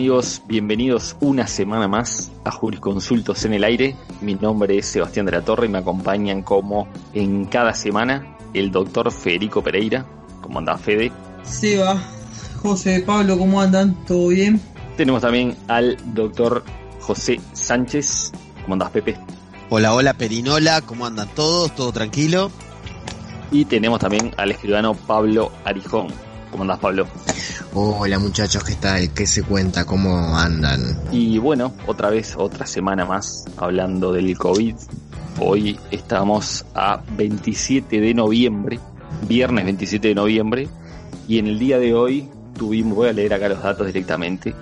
amigos? Bienvenidos una semana más a Jurisconsultos en el aire. Mi nombre es Sebastián de la Torre y me acompañan como en cada semana el doctor Federico Pereira. ¿Cómo anda Fede? Seba, José, Pablo, ¿cómo andan? ¿Todo bien? Tenemos también al doctor José Sánchez. ¿Cómo andas Pepe? Hola, hola Perinola, ¿cómo andan todos? ¿Todo tranquilo? Y tenemos también al escribano Pablo Arijón. ¿Cómo andás Pablo? Hola muchachos, ¿qué tal? ¿Qué se cuenta? ¿Cómo andan? Y bueno, otra vez, otra semana más hablando del COVID. Hoy estamos a 27 de noviembre, viernes 27 de noviembre, y en el día de hoy tuvimos, voy a leer acá los datos directamente,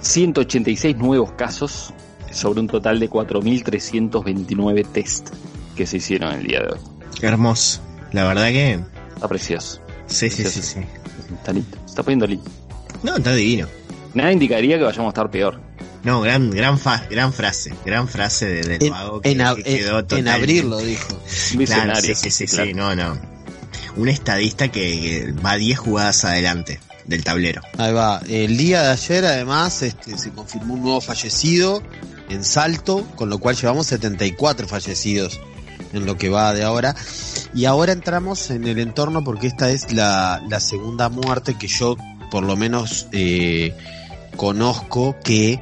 186 nuevos casos sobre un total de 4.329 test que se hicieron el día de hoy. Hermoso. La verdad que... Está precioso. Sí, sí, sí, sí. Está lindo. Se está poniendo lindo. No, está divino. Nada indicaría que vayamos a estar peor. No, gran, gran, fa- gran frase. Gran frase de, del En, vago que, en ab- que quedó en- en totalmente- abril lo dijo. Un Claro, sí, sí, sí, sí, no, no. Un estadista que, que va 10 jugadas adelante del tablero. Ahí va. El día de ayer, además, este, se confirmó un nuevo fallecido en Salto, con lo cual llevamos 74 fallecidos en lo que va de ahora. Y ahora entramos en el entorno porque esta es la, segunda muerte que yo, por lo menos, eh, conozco que,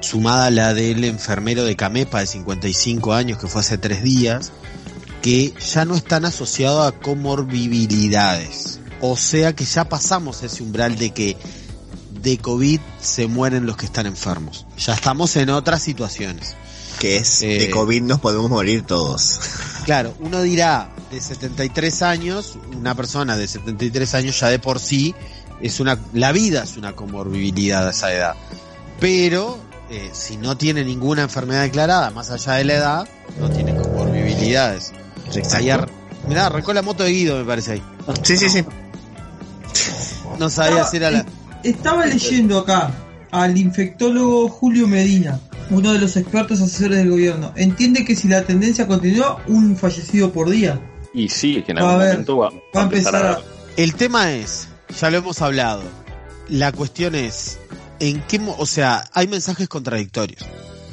sumada a la del enfermero de Camepa de 55 años, que fue hace tres días, que ya no están asociados a comorbilidades. O sea que ya pasamos ese umbral de que de COVID se mueren los que están enfermos. Ya estamos en otras situaciones. Que es, Eh. de COVID nos podemos morir todos. Claro, uno dirá, de 73 años, una persona de 73 años ya de por sí es una, la vida es una comorbilidad a esa edad. Pero eh, si no tiene ninguna enfermedad declarada, más allá de la edad, no tiene comorbilidades. Ayer, mirá, arrancó la moto de Guido, me parece ahí. Sí, sí, sí. No sabía si era la. Estaba leyendo acá al infectólogo Julio Medina, uno de los expertos asesores del gobierno. Entiende que si la tendencia continúa, un fallecido por día. Y sí, es que en a algún ver, momento va, Va a empezar a... El tema es, ya lo hemos hablado, la cuestión es, ¿en qué, mo- o sea, hay mensajes contradictorios,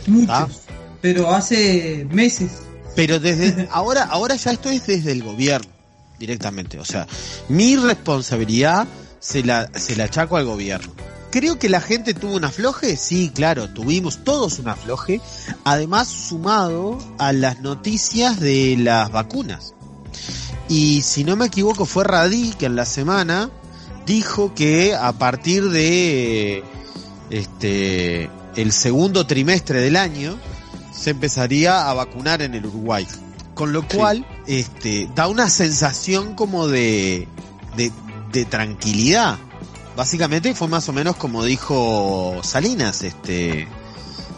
Muchos. Pero hace meses. pero desde ahora, ahora ya esto es desde el gobierno directamente, o sea, mi responsabilidad se la, se la achaco al gobierno. Creo que la gente tuvo un afloje, sí, claro, tuvimos todos un afloje, además sumado a las noticias de las vacunas. Y si no me equivoco fue Radí que en la semana dijo que a partir de este el segundo trimestre del año se empezaría a vacunar en el Uruguay. Con lo cual, este, da una sensación como de, de, de tranquilidad. Básicamente fue más o menos como dijo Salinas, este,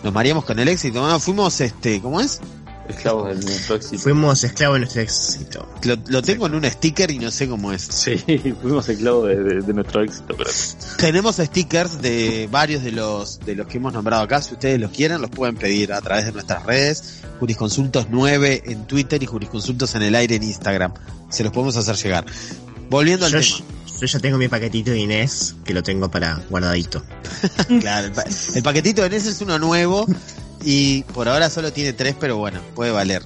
nos maríamos con el éxito, no, fuimos, este, ¿cómo es? esclavos del nuestro éxito. Fuimos esclavos de nuestro éxito. Lo, lo tengo en un sticker y no sé cómo es. Sí, fuimos esclavos de, de- de nuestro éxito, pero Tenemos stickers de varios de los de los que hemos nombrado acá. Si ustedes los quieren, los pueden pedir a través de nuestras redes. Jurisconsultos 9 en Twitter y Jurisconsultos en el aire en Instagram. Se los podemos hacer llegar. Volviendo al Yo, tema. Yo ya tengo mi paquetito de Inés, que lo tengo para guardadito. Claro, el, pa- el paquetito de NES es uno nuevo y por ahora solo tiene tres, pero bueno, puede valer.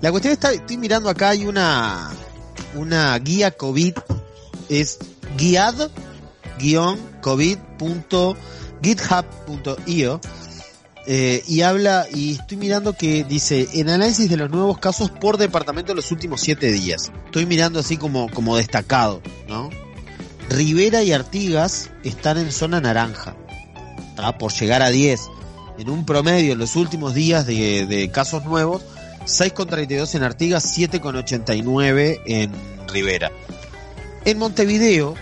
La cuestión está, estoy mirando acá, hay una, una guía COVID, es guiad covid.github.io eh, y habla, y estoy mirando que dice, en análisis de los nuevos casos por departamento en los últimos siete días. Estoy mirando así como, como destacado, ¿no? Rivera y Artigas están en zona naranja, por llegar a 10. En un promedio en los últimos días de, de casos nuevos, 6,32 en Artigas, 7,89 en Rivera. En Montevideo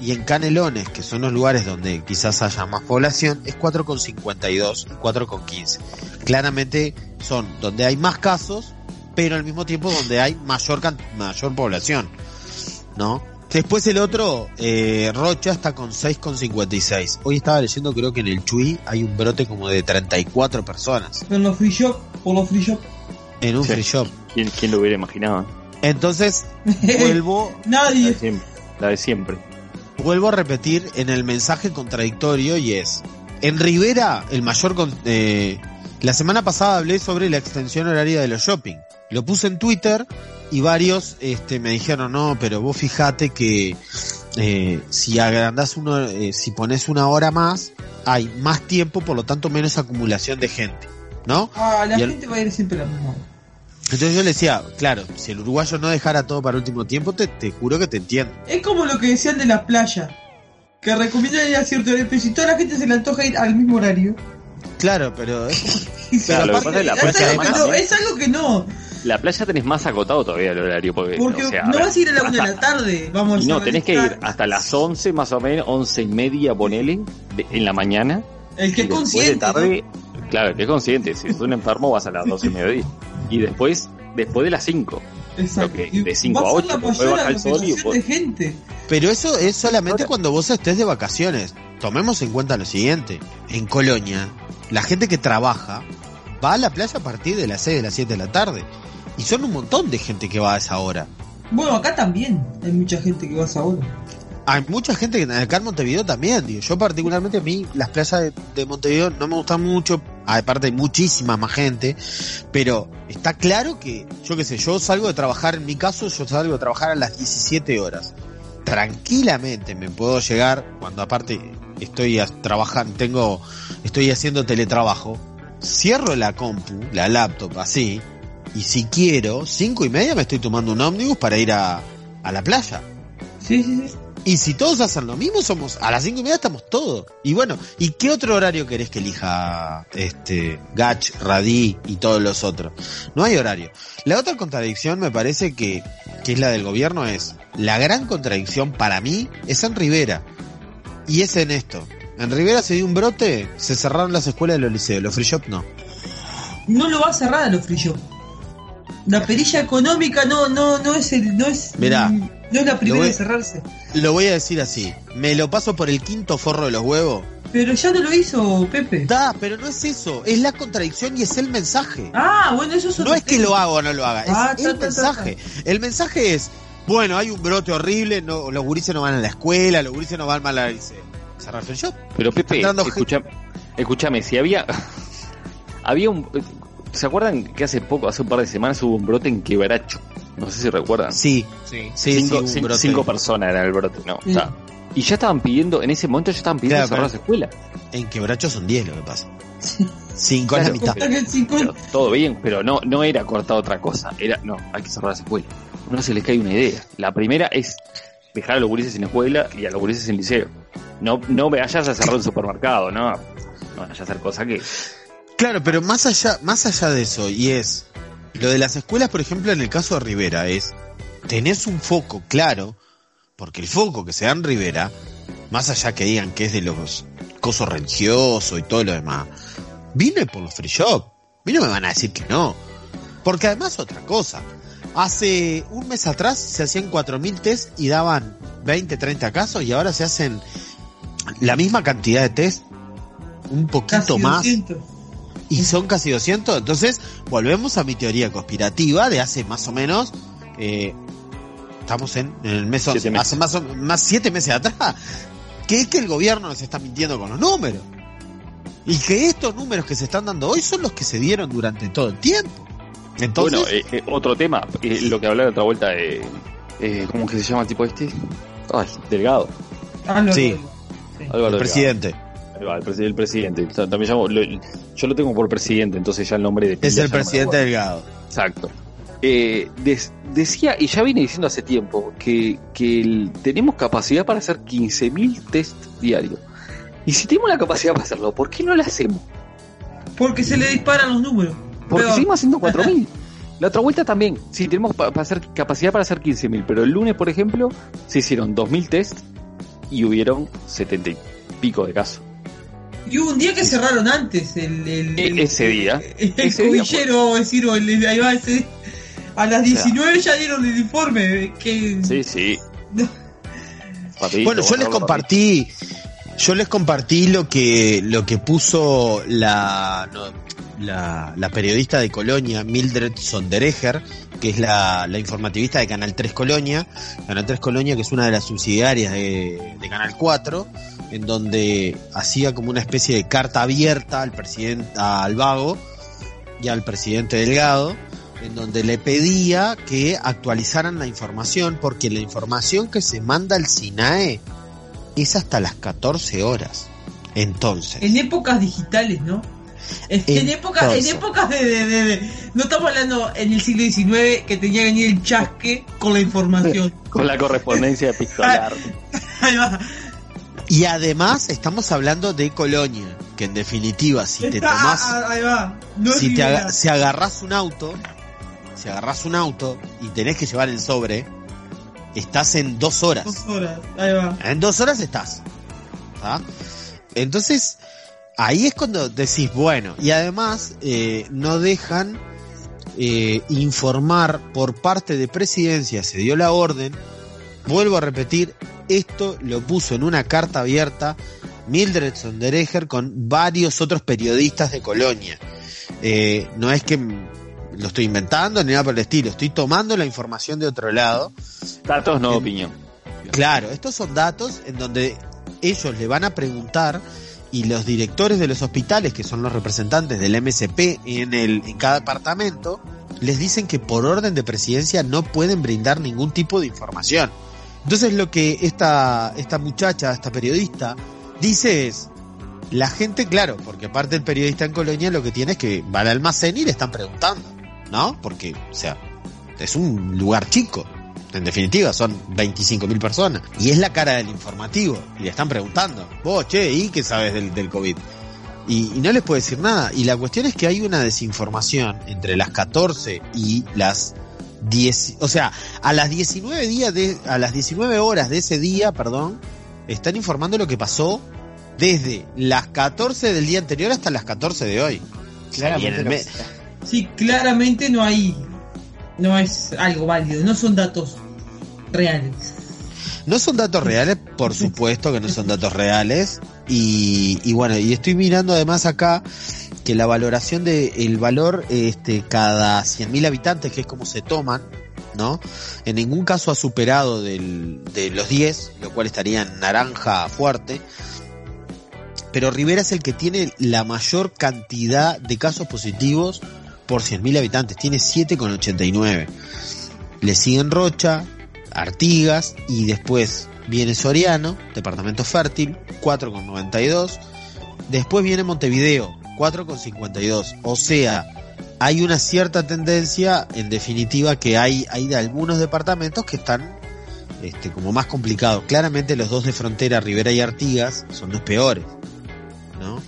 y en Canelones, que son los lugares donde quizás haya más población, es 4,52 y 4,15. Claramente son donde hay más casos, pero al mismo tiempo donde hay mayor, mayor población, ¿no? Después el otro, eh, Rocha está con 6,56. Hoy estaba leyendo, creo que en el Chuy hay un brote como de 34 personas En los free shop, por los free shop. en un Sí. free shop. ¿quién, quién lo hubiera imaginado? Entonces, vuelvo, La de Nadie. siempre. La de siempre. vuelvo a repetir en el mensaje contradictorio y es, En Rivera, el mayor... con- eh, la semana pasada hablé sobre la extensión horaria de los shopping. Lo puse en Twitter y varios este, me dijeron, no, pero vos fijate que eh, si agrandás uno, eh, si pones una hora más, hay más tiempo, por lo tanto menos acumulación de gente, ¿no? Ah, la Y el- gente va a ir siempre la misma hora. Entonces yo le decía, claro, si el uruguayo no dejara todo para último tiempo, te, te juro que te entiendo. Es como lo que decían de las playas. Que recomiendan ir a cierto horario, pero si toda la gente se le antoja ir al mismo horario. Claro, pero es como- Claro, lo que aparte- pasa es la es, playa algo no, es algo que no. La playa tenés más acotado todavía el horario. Porque, Porque o sea, no vas a ir a la una de la tarde. Vamos no, a tenés que ir hasta las 11 más o menos, 11 y media, ponele, de- en la mañana. El que es consciente. de tarde, claro, el que es consciente. Si es un enfermo, vas a las 12 y mediodía. Y después, después de las 5. ¿no? Exacto. que- de cinco va a ser ocho, la después mayor baja el sol y aglomeración de gente. Pero eso es solamente cuando vos estés de vacaciones. Tomemos en cuenta lo siguiente. En Colonia, la gente que trabaja va a la playa a partir de las 6 de las 7 de la tarde. Y son un montón de gente que va a esa hora. Bueno, acá también hay mucha gente que va a esa hora. Hay mucha gente que acá en Montevideo también, digo. Yo particularmente a mí las playas de, de Montevideo no me gustan mucho. Aparte hay muchísima más gente. Pero está claro que, yo qué sé, yo salgo de trabajar, en mi caso, yo salgo de trabajar a las 17 horas. Tranquilamente me puedo llegar, cuando aparte estoy trabajando, tengo, estoy haciendo teletrabajo. Cierro la compu, la laptop así. Y si quiero, cinco y media me estoy tomando un ómnibus para ir a, a la playa. Sí, sí, sí. Y si todos hacen lo mismo, somos a las cinco y media estamos todos. Y bueno, ¿y qué otro horario querés que elija este Gach, Radí y todos los otros? No hay horario. La otra contradicción me parece que, que es la del gobierno es, la gran contradicción para mí es en Rivera. Y es en esto. En Rivera se dio un brote, se cerraron las escuelas de los liceos, los free shop no. No lo va a cerrar a los free shop. La perilla económica no, no, no es el, no es, Mirá, no es la primera voy- de cerrarse. Lo voy a decir así, me lo paso por el quinto forro de los huevos. Pero ya no lo hizo Pepe. Da, pero no es eso, es la contradicción y es el mensaje. Ah, bueno, eso es No es que lo haga o no lo haga, es Ah, el ta, ta, ta, mensaje. El mensaje es, bueno, hay un brote horrible, no, los gurises no van a la escuela, los gurises no van mal a la liceo. Cerrar el shop. Pero Pepe, escucha- escúchame, si había. había un. ¿Se acuerdan que hace poco, hace un par de semanas hubo un brote en Quebracho? No sé si recuerdan. Sí, Sí. sí, cinco, sí, un cin- brote. cinco personas era el brote, ¿no? O sea, y ya estaban pidiendo, en ese momento ya estaban pidiendo Claro, cerrar las escuelas. En quebracho son 10 lo que pasa. Cinco es Claro, la mitad. Está que el 50 Pero todo bien, pero no, no era cortar otra cosa. Era, no, hay que cerrar las escuelas. No se les cae una idea. La primera es dejar a los gurises en escuela y a los gurises en liceo. No, no vayas a cerrar un supermercado, ¿no? No vayas a hacer cosas que. Claro, pero más allá, más allá de eso, y es, lo de las escuelas, por ejemplo, en el caso de Rivera, es, tenés un foco claro, porque el foco que se da en Rivera, más allá que digan que es de los cosos religiosos y todo lo demás, vino por los free shop. No me van a decir que no. Porque además otra cosa, hace un mes atrás se hacían 4.000 test y daban 20, 30 casos y ahora se hacen la misma cantidad de test, un poquito casi más 200. y son casi 200. Entonces, volvemos a mi teoría conspirativa de hace más o menos. eh, estamos en, en el mes Siete 11, meses. hace más o más siete meses atrás. Que es que el gobierno nos está mintiendo con los números. Y que estos números que se están dando hoy son los que se dieron durante todo el tiempo. Entonces, bueno, eh, eh, otro tema, eh, lo que hablaba de otra vuelta de. Eh, ¿Cómo que se llama el tipo este? Ay, Delgado. Ah, Sí. lo- sí. Álvaro el presidente el, presi- el presidente. También llamo, lo- yo lo tengo por presidente, entonces ya el nombre de es el presidente. Delgado. Exacto. Eh, des- decía, y ya viene diciendo hace tiempo, que, que el- tenemos capacidad para hacer 15.000 test diarios. Y si tenemos la capacidad para hacerlo, ¿por qué no lo hacemos? Porque se le disparan los números. Porque Peor. seguimos haciendo 4.000. La otra vuelta también, sí, tenemos pa- para hacer capacidad para hacer 15.000, pero el lunes, por ejemplo, se hicieron 2.000 test y hubieron 70 y pico de casos. Y hubo un día que cerraron antes el, el, E- el- ese día. el, ese día, cobillero, vamos a decir, o el, ahí va ese. A las 19 ya dieron el informe. Que Sí, sí. Papito, Bueno, yo les compartí, yo les compartí lo que lo que puso la no, la, la periodista de Colonia, Mildred Sondereger, que es la, informativista de Canal 3 Colonia, Canal 3 Colonia que es una de las subsidiarias de, de Canal 4, en donde hacía como una especie de carta abierta al presidente, al vago y al presidente Delgado, en donde le pedía que actualizaran la información, porque la información que se manda al SINAE es hasta las 14 horas. Entonces, En épocas digitales, ¿no? En, época, en épocas de, de- de- de- No estamos hablando en el siglo XIX que tenía que venir el chasque con la información. Con la correspondencia epistolar. Ahí va. y además estamos hablando de Colonia, que en definitiva, si te tomás, ah, ahí va. No si te Rivera. aga- si agarrás un auto, si agarrás un auto y tenés que llevar el sobre, estás en dos horas. Dos horas. Ahí va. En dos horas estás. ¿tá? Entonces, ahí es cuando decís, bueno, y además eh, no dejan eh, informar por parte de presidencia, se dio la orden, vuelvo a repetir, esto lo puso en una carta abierta Mildred Sondereger con varios otros periodistas de Colonia. Eh, no es que lo estoy inventando ni nada por el estilo, estoy tomando la información de otro lado Datos, no En- opinión. Claro, estos son datos en donde ellos le van a preguntar y los directores de los hospitales, que son los representantes del MSP en, el, en cada departamento, les dicen que por orden de presidencia no pueden brindar ningún tipo de información. Entonces lo que esta, esta muchacha, esta periodista, dice es, la gente, claro, porque aparte el periodista en Colonia lo que tiene es que va al almacén y le están preguntando, ¿no? Porque, o sea, es un lugar chico. En definitiva, son 25.000 personas. Y es la cara del informativo. Y le están preguntando, vos, che, ¿y qué sabes del, del COVID? Y, y no les puede decir nada. Y la cuestión es que hay una desinformación entre las 14 y las 10, o sea, a las 19 días de, a las 19 horas de ese día, perdón, están informando lo que pasó desde las 14 del día anterior hasta las 14 de hoy. Me- Sí, claramente no hay. No es algo válido. No son datos reales. No son datos reales, por supuesto que no son datos reales. Y, y bueno, y estoy mirando además acá que la valoración de el valor este cada 100.000 habitantes, que es como se toman, ¿no? En ningún caso ha superado del, de los 10, lo cual estaría en naranja fuerte. Pero Rivera es el que tiene la mayor cantidad de casos positivos por 100.000 habitantes, tiene 7,89. Le siguen Rocha, Artigas y después viene Soriano, departamento fértil, 4,92. Después viene Montevideo, 4,52. O sea, hay una cierta tendencia, en definitiva, que hay, hay de algunos departamentos que están este, como más complicados. Claramente los dos de frontera, Rivera y Artigas, son los peores. ¿no?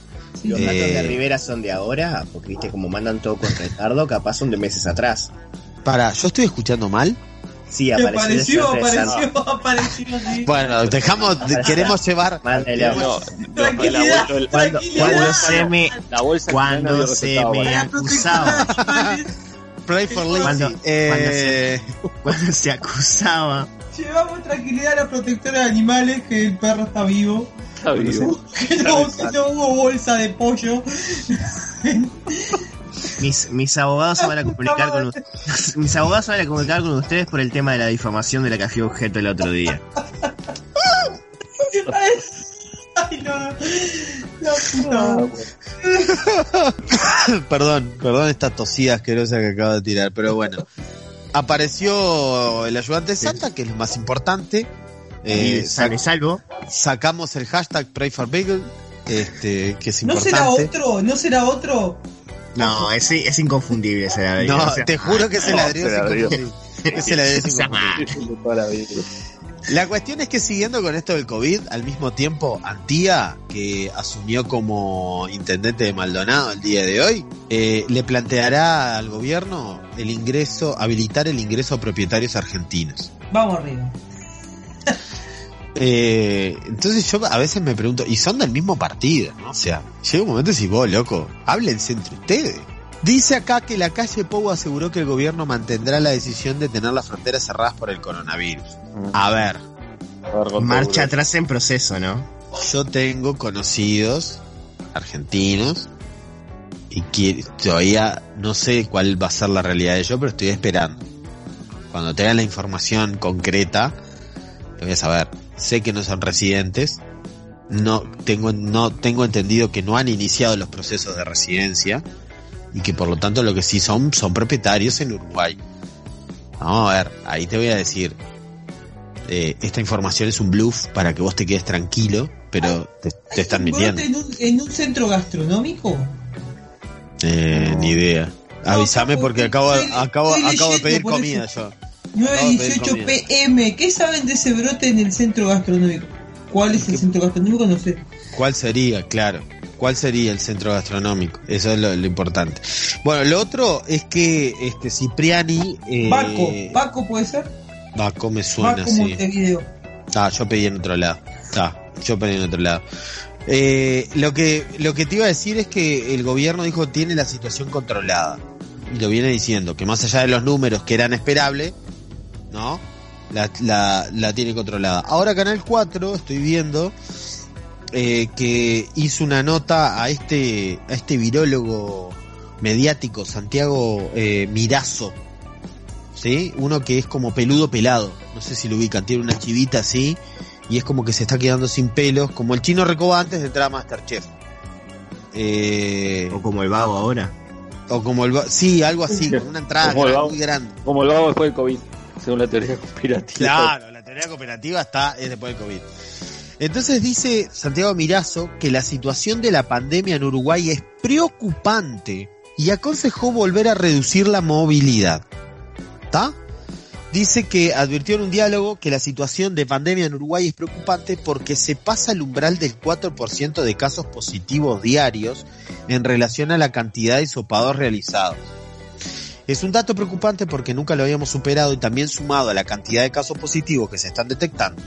Los sí. datos de Eh, Rivera son de ahora, porque viste como mandan todo con retardo, capaz son de meses atrás. Para, ¿yo estoy escuchando mal? Sí, Sí, apareció, apareció, apareció, apareció, sí. Bueno, dejamos, queremos llevar... Mándale No, Tranquilidad, la, Cuando, tranquilidad. cuando se me, la bolsa cuando se me acusaba, Pray for Lazy. Cuando- Eh, cuando se acusaba Llevamos tranquilidad a la protectora de animales que el perro está vivo. Está vivo. No, no hubo bolsa de pollo. Mis, mis abogados se van a comunicar con ustedes. Mis abogados se van a comunicar con ustedes por el tema de la difamación de la que fui objeto el otro día. Ay, no. Puta. perdón, perdón esta tosida asquerosa que acabo de tirar, pero bueno. Apareció el ayudante Santa, que es lo más importante. Eh, y sale salvo. sacamos el hashtag Pray for Beagle, este, que es ¿No será importante. otro? ¿No será otro? No, ese es inconfundible ese ladrillo. No, O sea, te juro que ese no, ladrillo es ese ladrillo. inconfundible. Ese ladrillo es inconfundible. La cuestión es que siguiendo con esto del COVID, al mismo tiempo, Antía, que asumió como intendente de Maldonado el día de hoy, eh, le planteará al gobierno el ingreso, habilitar el ingreso a propietarios argentinos. Vamos arriba. Eh, entonces yo a veces me pregunto, y son del mismo partido, ¿no? O sea, llega un momento y decís, vos, loco, háblense entre ustedes. Dice acá que la calle Pou aseguró que el gobierno mantendrá la decisión de tener las fronteras cerradas por el coronavirus. A ver, marcha atrás en proceso, ¿no? yo tengo conocidos argentinos y que todavía no sé cuál va a ser la realidad de ello, pero estoy esperando. Cuando tenga la información concreta, voy a saber. Sé que no son residentes, no tengo, no tengo entendido que no han iniciado los procesos de residencia y que por lo tanto lo que sí son son propietarios en Uruguay. Vamos a ver, ahí te voy a decir, eh, esta información es un bluff para que vos te quedes tranquilo, pero te, te están ¿Un brote mintiendo. En un, en un centro gastronómico? Eh, ni idea. Avísame porque acabo, acabo, acabo de pedir comida eso. yo. 918 comida. pm. ¿Qué saben de ese brote en el centro gastronómico? ¿Cuál es el ¿Qué? centro gastronómico? No sé. ¿Cuál sería? Claro. ¿Cuál sería el centro gastronómico? Eso es lo, lo importante. Bueno, lo otro es que este Cipriani. Eh, Baco. Baco puede ser. Baco me suena, Baco sí. Montevideo. Ah, yo pedí en otro lado. Ah, yo pedí en otro lado. Eh, lo que lo que te iba a decir es que el gobierno dijo tiene la situación controlada y lo viene diciendo que más allá de los números que eran esperables, no, la, la, la tiene controlada. Ahora Canal 4 estoy viendo eh, que hizo una nota a este a este virólogo mediático Santiago eh, Mirazo, ¿sí? Uno que es como peludo pelado, no sé si lo ubican, tiene una chivita así y es como que se está quedando sin pelos, como el chino Recoba antes de entrar a Masterchef. Eh, O como el vago ahora. o como el... va- Sí, algo así, con una entrada el gran- vago. muy grande. Como lo hago después del COVID, según la teoría conspirativa. Claro, la teoría cooperativa está es después del COVID. Entonces dice Santiago Mirazo que la situación de la pandemia en Uruguay es preocupante y aconsejó volver a reducir la movilidad. ¿Está? Dice que advirtió en un diálogo que la situación de pandemia en Uruguay es preocupante porque se pasa el umbral del 4% de casos positivos diarios en relación a la cantidad de sopados realizados. Es un dato preocupante porque nunca lo habíamos superado y también sumado a la cantidad de casos positivos que se están detectando.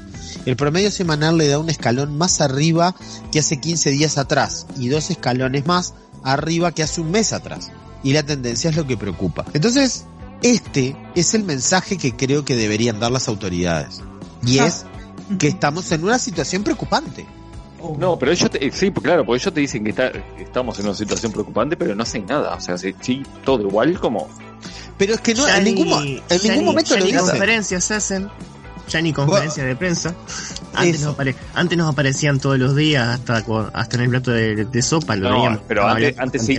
El promedio semanal le da un escalón más arriba que hace 15 días atrás y dos escalones más arriba que hace un mes atrás. Y la tendencia es lo que preocupa. Entonces, este es el mensaje que creo que deberían dar las autoridades. Y Ah. es que estamos en una situación preocupante. Oh. No, pero ellos te, sí, claro, porque ellos te dicen que está, estamos en una situación preocupante, pero no hacen nada. O sea, sí, sí, todo igual como... Pero es que no, Ya en ni- ningún, en ya ningún ni- momento ya lo ni dicen. conferencias se hacen. Ya ni conferencias de prensa. Antes nos, apare- antes nos aparecían todos los días, hasta hasta en el plato de, de sopa, lo No, veíamos. pero antes- antes sí.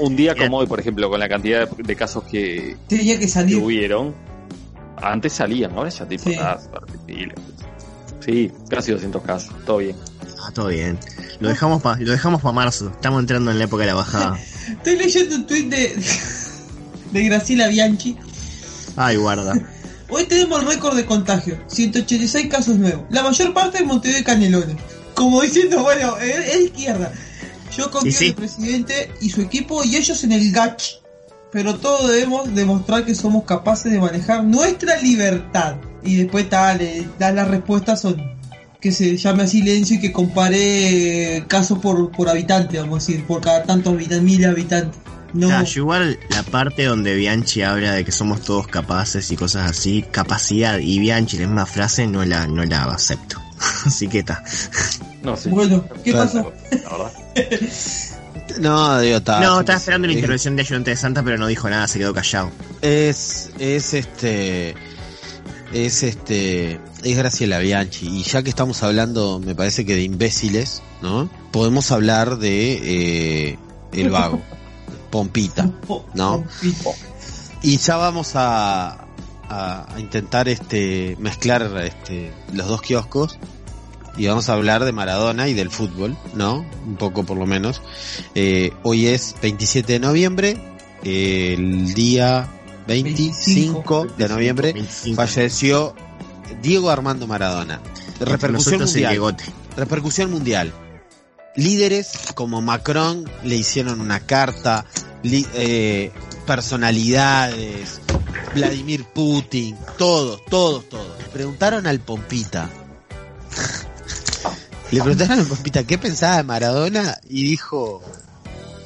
Un día como hoy, por ejemplo, con la cantidad de, de casos que, Tenía que que salir. hubieron, antes salían, ahora ya tipo... Sí. ah. Sí, casi 200 casos, todo bien. Ah, todo bien. Lo dejamos para lo dejamos para marzo. Estamos entrando en la época de la bajada. Estoy leyendo un tweet de, de Graciela Bianchi. Ay, guarda. Hoy tenemos el récord de contagio, 186 casos nuevos. La mayor parte en Montevideo y Canelones. Como diciendo, bueno, es, izquierda. Yo confío sí. en el presidente y su equipo y ellos en el GACH. Pero todos debemos demostrar que somos capaces de manejar nuestra libertad. Y después tal, las respuestas son que se llame a silencio y que compare casos por, por habitante, vamos a decir, por cada tantos habita- mil habitantes. No, yo igual la parte donde Bianchi habla de que somos todos capaces y cosas así, capacidad y Bianchi la misma frase no la, no la acepto. Así que está. No, sí. bueno, ¿qué Claro. verdad. No, digo, está. no, estaba esperando la intervención de ayudante de Santa, pero no dijo nada, se quedó callado. Es, es este, es este, es Graciela Bianchi. Y ya que estamos hablando, me parece que de imbéciles, ¿no? Podemos hablar de eh, el vago, Pompita. No. Y ya vamos a, a, intentar este mezclar este los dos kioscos y vamos a hablar de Maradona y del fútbol, ¿no? Un poco por lo menos. Eh, hoy es 27 de noviembre, eh, el día 25 de noviembre 25. falleció Diego Armando Maradona. Repercusión mundial. Repercusión mundial. Líderes como Macron le hicieron una carta, li- eh, personalidades, Vladimir Putin, todos, todos, todos. Le preguntaron al Pompita. Le preguntaron al Pompita qué pensaba de Maradona y dijo,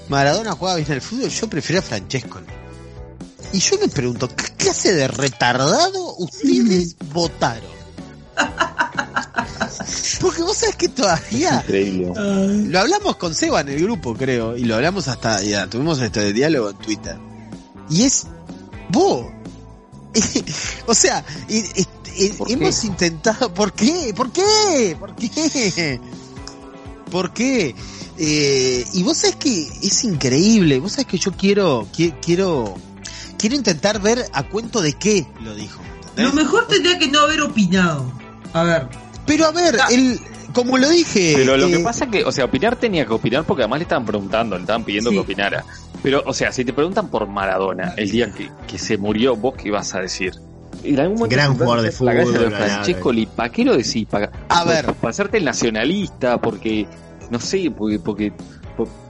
Maradona jugaba bien al fútbol, yo prefiero a Francesco. Y yo me pregunto, ¿qué clase de retardado ustedes votaron? Porque vos sabés que todavía Increíble. Lo hablamos con Seba en el grupo, creo, y lo hablamos hasta, ya, tuvimos este diálogo en Twitter. Y es vos. o sea, y- y- y- ¿Por qué? hemos intentado. ¿Por qué? ¿Por qué? ¿Por qué? ¿Por qué? Eh, y vos sabés que es increíble. Vos sabés que yo quiero, qui- quiero, quiero intentar ver a cuento de qué lo dijo. Lo mejor tendría que no haber opinado. A ver, Pero a ver, Ah. el, como lo dije. Pero lo eh, que pasa que, o sea, opinar tenía que opinar porque además le estaban preguntando, le estaban pidiendo Sí. que opinara. Pero, o sea, si te preguntan por Maradona, el día que, que se murió, ¿vos qué ibas a decir? En algún momento Gran jugador de vas hacer la gracia fútbol, de Francesco Li, ¿para qué lo decís? ¿Para, A ver. Para hacerte el nacionalista, porque, no sé, porque, porque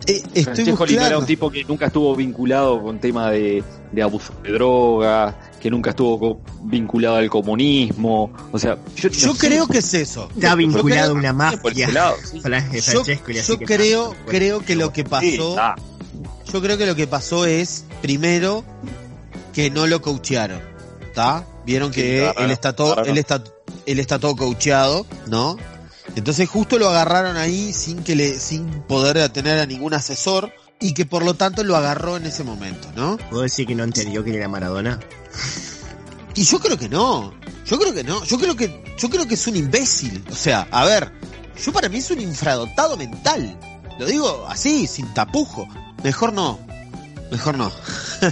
eh, estoy Francesco era un tipo que nunca estuvo vinculado con tema de, de abuso de droga, que nunca estuvo co- vinculado al comunismo. O sea, yo, Yo no sé, creo que es eso. Está Yo vinculado a creo- una mafia. lado, sí. Yo, yo que creo, está. creo que lo que pasó, yo creo que lo que pasó es, primero, que no lo coachearon, ¿está? Vieron Sí, que él está todo, agarraron. él está, él está todo coacheado, ¿no? Entonces justo lo agarraron ahí sin que le, sin poder tener a ningún asesor y que por lo tanto lo agarró en ese momento, ¿no? ¿Puedo decir que no entendió quién era Maradona? Y yo creo que no. Yo creo que no. Yo creo que, yo creo que es un imbécil. O sea, a ver, yo para mí es un infradotado mental. Lo digo así, sin tapujo. Mejor no. Mejor no.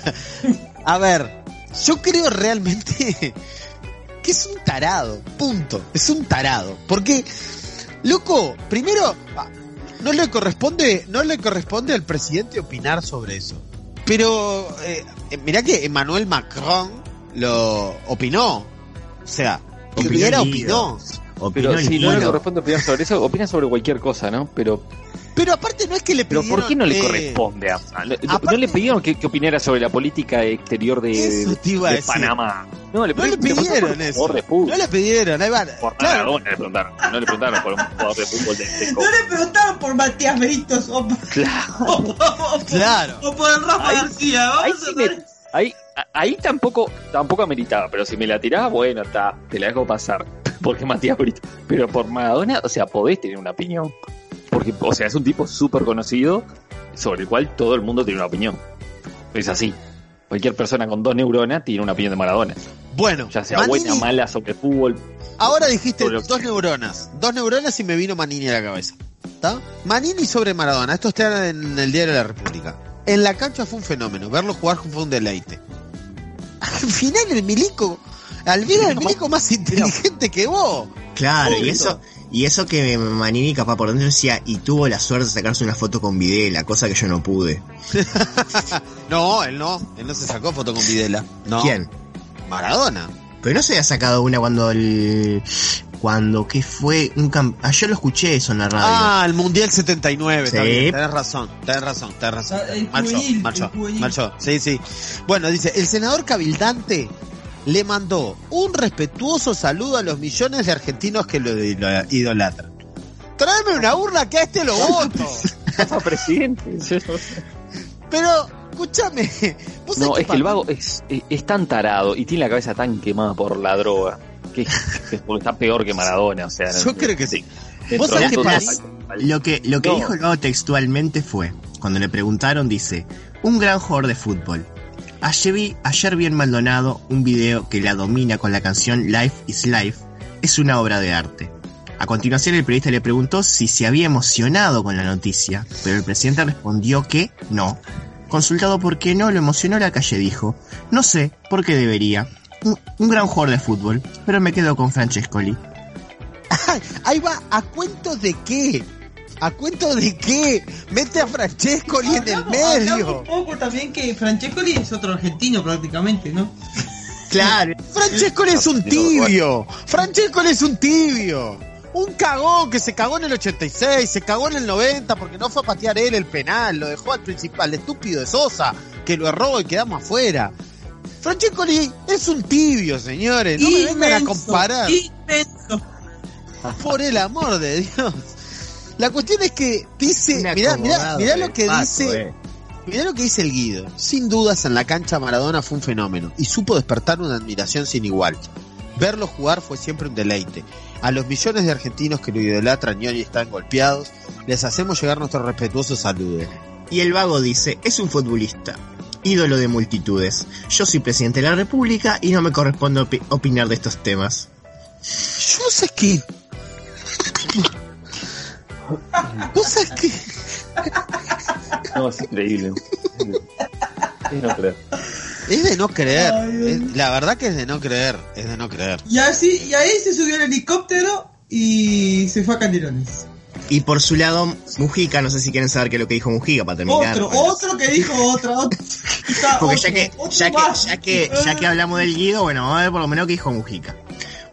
a ver, yo creo realmente que es un tarado. Punto. Es un tarado. Porque, loco, primero, no le corresponde, no le corresponde al presidente opinar sobre eso. Pero, eh, eh, mirá que Emmanuel Macron lo opinó. O sea, opinó. Opinó Pero si no le corresponde opinar sobre eso, opina sobre cualquier cosa, ¿no? Pero, Pero aparte no es que le pero pidieron... ¿por qué no le eh, corresponde a no, le pidieron que, que opinara sobre la política exterior de, Eso te iba a de decir. Panamá? No, le, No le pidieron eso. No le pidieron, ahí van. Por Claro, Maradona le preguntaron. No le preguntaron por un jugador de fútbol de, de no le preguntaron por Matías Britos o, por- Claro. o por- Claro. o por el Rafa Ahí- García. Ahí, Vamos sí a me- ver. ahí, ahí tampoco, tampoco ameritaba, pero si me la tirás, bueno, está, te la dejo pasar. Porque Matías Brito. Pero por Maradona, o sea, podés tener una opinión. Porque, o sea, es un tipo súper conocido sobre el cual todo el mundo tiene una opinión. Es así. Cualquier persona con dos neuronas tiene una opinión de Maradona. Bueno, Ya sea Manini- buena, mala, sobre fútbol. Ahora dijiste dos neuronas. Dos neuronas y me vino Manini a la cabeza. ¿Está? Manini sobre Maradona. Esto está en el Diario de la República. En la cancha fue un fenómeno. Verlo jugar fue un deleite. Al final el milico. Al final el milico más inteligente que vos. Claro, y eso, y eso que Manini capaz por dentro decía, y tuvo la suerte de sacarse una foto con Videla, cosa que yo no pude. No, él no. Él no se sacó foto con Videla. No. ¿Quién? Maradona. Pero no se había sacado una cuando el... Cuando, ¿qué fue? Un cam- ah, yo lo escuché eso en la radio. Ah, el Mundial 79. Está Sí. bien, tenés razón, tenés razón, tenés razón. Ah, juvenil. mal yo. Sí, sí. Bueno, dice, el senador cabildante le mandó un respetuoso saludo a los millones de argentinos que lo idol- idolatran. Tráeme una urna que a este lo voto. Presidente. Pero, escúchame. ¿vos No, sabés es que el vago es, es, es tan tarado y tiene la cabeza tan quemada por la droga que, está peor que Maradona. O sea, Yo creo que sí. Vos sabés que para Lo que, lo que No. dijo el vago textualmente fue, cuando le preguntaron, dice, un gran jugador de fútbol. Ayer vi, ayer vi en Maldonado un video que la domina con la canción Life is Life. Es una obra de arte. A continuación el periodista le preguntó si se había emocionado con la noticia, pero el presidente respondió que no. Consultado por qué no lo emocionó la calle dijo, no sé, por qué debería. Un, gran jugador de fútbol, pero me quedo con Francescoli. Ahí va, ¿a cuento de qué? ¿A cuento de qué? Mete a Francescoli en el medio. un poco también que Francescoli es otro argentino prácticamente, ¿no? Claro, Francescoli es un tibio. Francescoli es un tibio. Un cagón que se cagó en el 86, se cagó en el 90 porque no fue a patear él el penal, lo dejó al principal, el estúpido de Sosa, que lo erró y quedamos afuera. Francescoli es un tibio, señores. No me vengan a comparar. inmenso. Por el amor de Dios. La cuestión es que dice, mirá, mirá, mirá lo que paso, dice, eh. mirá lo que dice el Guido. Sin dudas en la cancha Maradona fue un fenómeno y supo despertar una admiración sin igual. Verlo jugar fue siempre un deleite. A los millones de argentinos que lo idolatran y hoy están golpeados, les hacemos llegar nuestro respetuoso saludo. Y el vago dice, es un futbolista, ídolo de multitudes. Yo soy presidente de la República y no me corresponde opi- opinar de estos temas. Yo no sé qué. ¿Vos sabés qué? No, es increíble. Es no creer. Es de no creer. Ay, Dios Es- la verdad que es de no creer. Es de no creer. Y así, y ahí se subió al helicóptero y se fue a Canelones. Y por su lado, Mujica, no sé si quieren saber qué es lo que dijo Mujica para terminar. Otro, Bueno, otro que dijo otro. Porque otro, ya que, otro ya, que, ya, que, ya que hablamos del Guido, bueno, vamos a ver por lo menos qué dijo Mujica.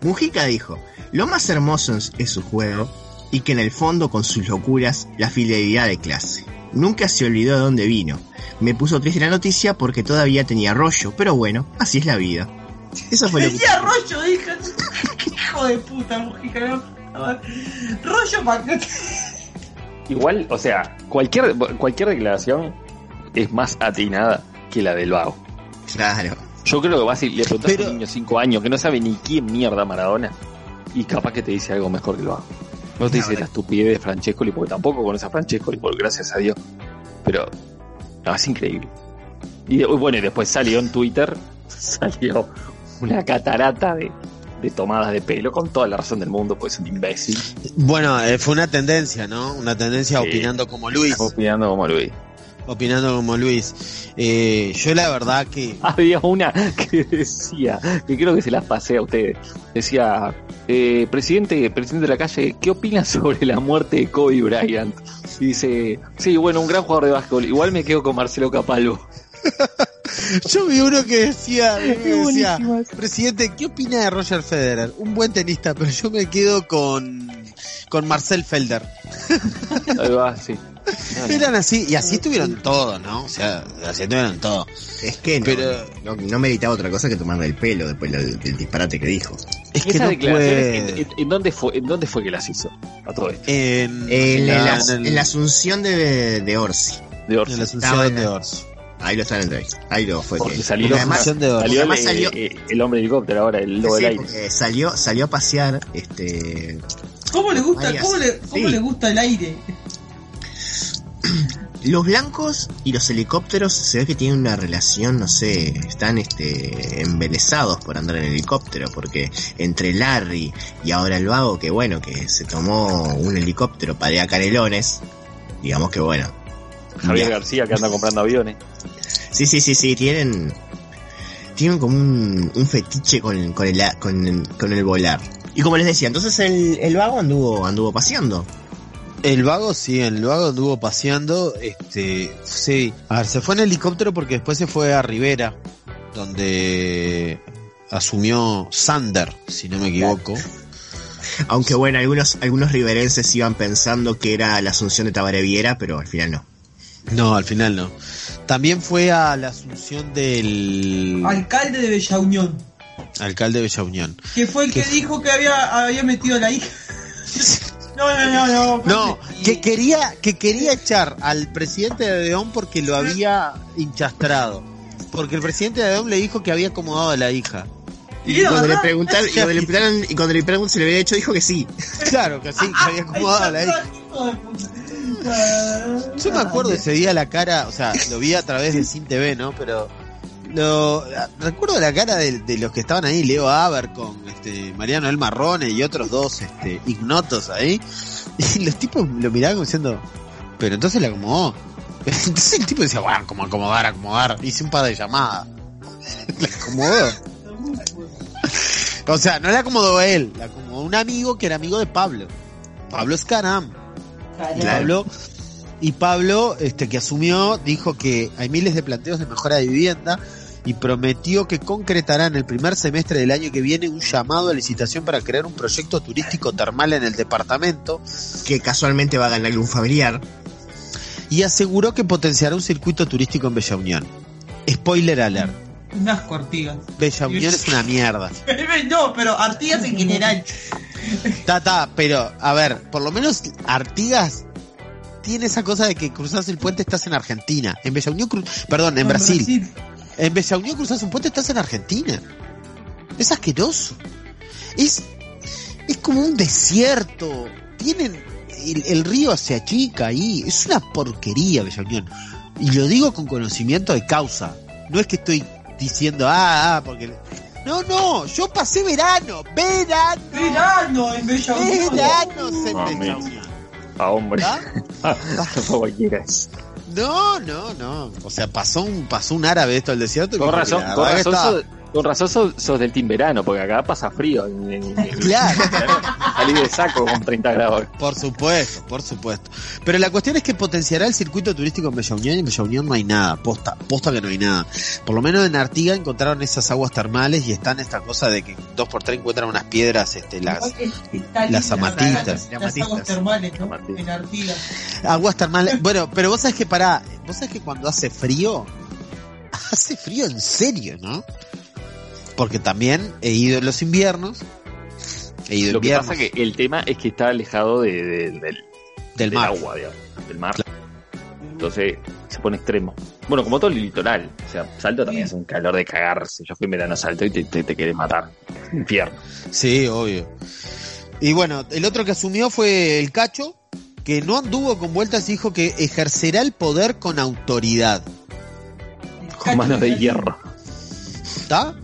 Mujica dijo, lo más hermoso es su juego y que en el fondo con sus locuras la fidelidad de clase. Nunca se olvidó de dónde vino. Me puso triste la noticia porque todavía tenía rollo, pero bueno, así es la vida. Eso fue lo que... Rollo, hija. Hijo de puta, Mujica. no. Rollo para que. Igual, o sea, cualquier, cualquier declaración es más atinada que la del vago. Claro. Yo creo que vas y le preguntás Pero- a un niño de 5 años que no sabe ni quién mierda Maradona y capaz que te dice algo mejor que lo hago. No te dice la estupidez de Francescoli porque tampoco conoce a Francescoli, por gracias a Dios. Pero no, es increíble. Y bueno, y después salió en Twitter, salió una catarata de, de tomadas de pelo con toda la razón del mundo, pues es un imbécil. Bueno, eh, fue una tendencia, ¿no? Una tendencia Sí. opinando como Luis. Opinando como Luis. Opinando como Luis. Eh, yo la verdad que... Había una que decía, que creo que se las pasé a ustedes. Decía, eh, presidente, presidente de la calle, ¿qué opina sobre la muerte de Kobe Bryant? Y dice, sí, bueno, un gran jugador de básquetbol. Igual me quedo con Marcelo Capalvo. Yo vi uno que decía, que presidente, ¿qué opina de Roger Federer? Un buen tenista, pero yo me quedo con, con Marcel Felder. Ahí va, sí. Eran así, y así estuvieron todos, ¿no? O sea, así estuvieron todos. Es que no, Pero- no, no meritaba otra cosa que tomarle el pelo después del, del disparate que dijo. Es que no puede. ¿en, en- en dónde fue, ¿en dónde fue que las hizo? A todo esto. En, En, la, la, en el- en la asunción de, de Orsi. De Orsi. en la Asunción en de la- Ors. Ahí lo están ahí. Ahí lo fue Porque que. salió, porque además, Orsi. salió, además el, salió- eh, el hombre helicóptero ahora, el lobo sí, del aire. salió, salió a pasear, este, ¿Cómo le gusta, Varias. cómo le, cómo Sí. le gusta el aire? Los blancos y los helicópteros se ve que tienen una relación, no sé, están este embelesados por andar en helicóptero, porque entre Larry y ahora el vago, que bueno, que se tomó un helicóptero para ir a Canelones, digamos que bueno. Javier ya. García que anda comprando aviones. Sí, sí, sí, sí, tienen, tienen como un, un fetiche con, con, el, con, el- con el volar. Y como les decía, entonces el, el vago anduvo, anduvo paseando. El vago sí, el vago anduvo paseando, este, sí. A ver, se fue en helicóptero porque después se fue a Rivera, donde asumió Sander, si no me equivoco. Aunque bueno, algunos, algunos riverenses iban pensando que era la asunción de Tabaré Viera, pero al final no. No, al final no. También fue a la asunción del Alcalde de Bella Unión. alcalde de Bella Unión. Que fue el que ¿Qué? dijo que había, había metido a la hija. No, no, no, no. No, que quería, que quería echar al presidente de Adeón porque lo había hinchastrado. Porque el presidente de Adeón le dijo que había acomodado a la hija. Y cuando le preguntaron, y cuando le preguntaron, y cuando le preguntaron si le había hecho, dijo que sí. Claro que sí, que había acomodado a la hija. Ah, Yo me acuerdo ese día la cara, o sea, lo vi a través de Sin TV, ¿no? Pero lo recuerdo la cara de, de los que estaban ahí, Leo Aber con este Mariano El Marrone y otros dos este, ignotos ahí. Y los tipos lo miraban como diciendo, pero entonces la acomodó. Entonces el tipo decía, bueno, como acomodar, acomodar. Hice un par de llamadas. la acomodó. O sea, no la acomodó él, la acomodó un amigo que era amigo de Pablo. Pablo Escaram. Y. Pablo, y Pablo, este, que asumió, dijo que hay miles de planteos de mejora de vivienda y prometió que concretará en el primer semestre del año que viene un llamado a licitación para crear un proyecto turístico termal en el departamento Que casualmente va a ganarle un familiar. y aseguró que potenciará un circuito turístico en Bella Unión. Spoiler alert, Un asco, Artigas. Bella Unión es una mierda. No, pero Artigas en general. Tata, pero a ver, por lo menos Artigas tiene esa cosa de que cruzas el puente estás en Argentina. En Bella Unión, perdón, en Brasil. En Bella Unión cruzas un puente estás en Argentina. Es asqueroso. Es, es como un desierto. Tienen el, el río se achica ahí. Es una porquería, Bella Unión. Y lo digo con conocimiento de causa. No es que estoy diciendo, ah, ah, porque. No, no, yo pasé verano. Verano. Verano en Bella Unión. Veranos en Bella. Unión. A hombre. ¿Ah? No, no, no. O sea, pasó un, pasó un árabe esto al desierto. y Con razón, con razón, estaba- con razón sos, sos del team verano, porque acá pasa frío. En, en- en- Claro. Salí de saco con 30 grados. Por supuesto, por supuesto. Pero la cuestión es que potenciará el circuito turístico en Bella Unión y en Bella Unión no hay nada, posta, posta que no hay nada. Por lo menos en Artigas encontraron esas aguas termales y están esta cosa de que dos por tres encuentran unas piedras, este, las las amatitas. Las, aguas termales, ¿no? En Artigas. aguas termales. Bueno, pero vos sabés que pará, vos sabés que cuando hace frío, hace frío en serio, ¿no? Porque también he ido en los inviernos, he ido en Lo que inviernos pasa que el tema es que está alejado de, de- del, del del mar. agua, digamos, del mar. Entonces se pone extremo. Bueno, como todo el litoral. O sea, Salto también es un calor de cagarse. Yo fui en verano a Salto y te, te, te querés matar. Infierno. Sí, obvio. Y bueno, el otro que asumió fue el Cacho, que no anduvo con vueltas y dijo que ejercerá el poder con autoridad. Con manos de hierro. ¿Está?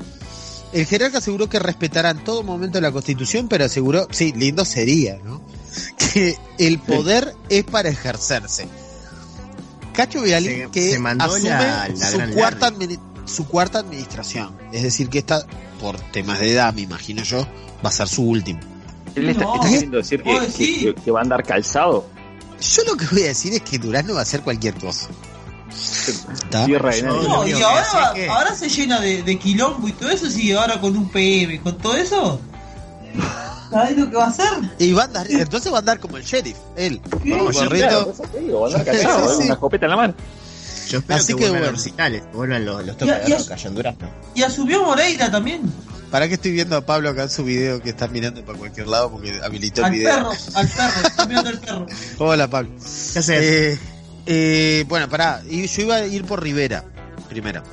El jerarca aseguró que respetará en todo momento la constitución, pero aseguró, sí, lindo sería, ¿no? Que el poder es para ejercerse. Cacho Vialín Se- que se mandó asume la- la su, cuarta su administración. Es decir, que esta, por temas de edad, me imagino yo, va a ser su último. Él está, No. está queriendo decir que, Vos que- decís. que- que va a andar calzado. Yo lo que voy a decir es que Durán no va a hacer cualquier cosa. Tierra de nadie. No, y ahora, que- ahora se llena de, de quilombo y todo eso, sí, ahora con un PM, con todo eso. ¿Sabes lo que va a hacer? Y va a andar, entonces va a andar como el sheriff, él. ¿Qué? Con yo-. Claro, eso te digo, va a andar Sí, con sí. una escopeta en la mano. Yo espero Así que, que vuelvan bueno. los recitales, que vuelvan los, los toques de ya- roca Durazno. Y asumió Moreira también. ¿Para qué estoy viendo a Pablo acá en su video que está mirando para cualquier lado porque habilitó el Al video? perro, al perro, está mirando el perro. Hola Pablo. ¿Qué haces? Eh, eh, bueno, pará, yo iba a ir por Rivera, primero,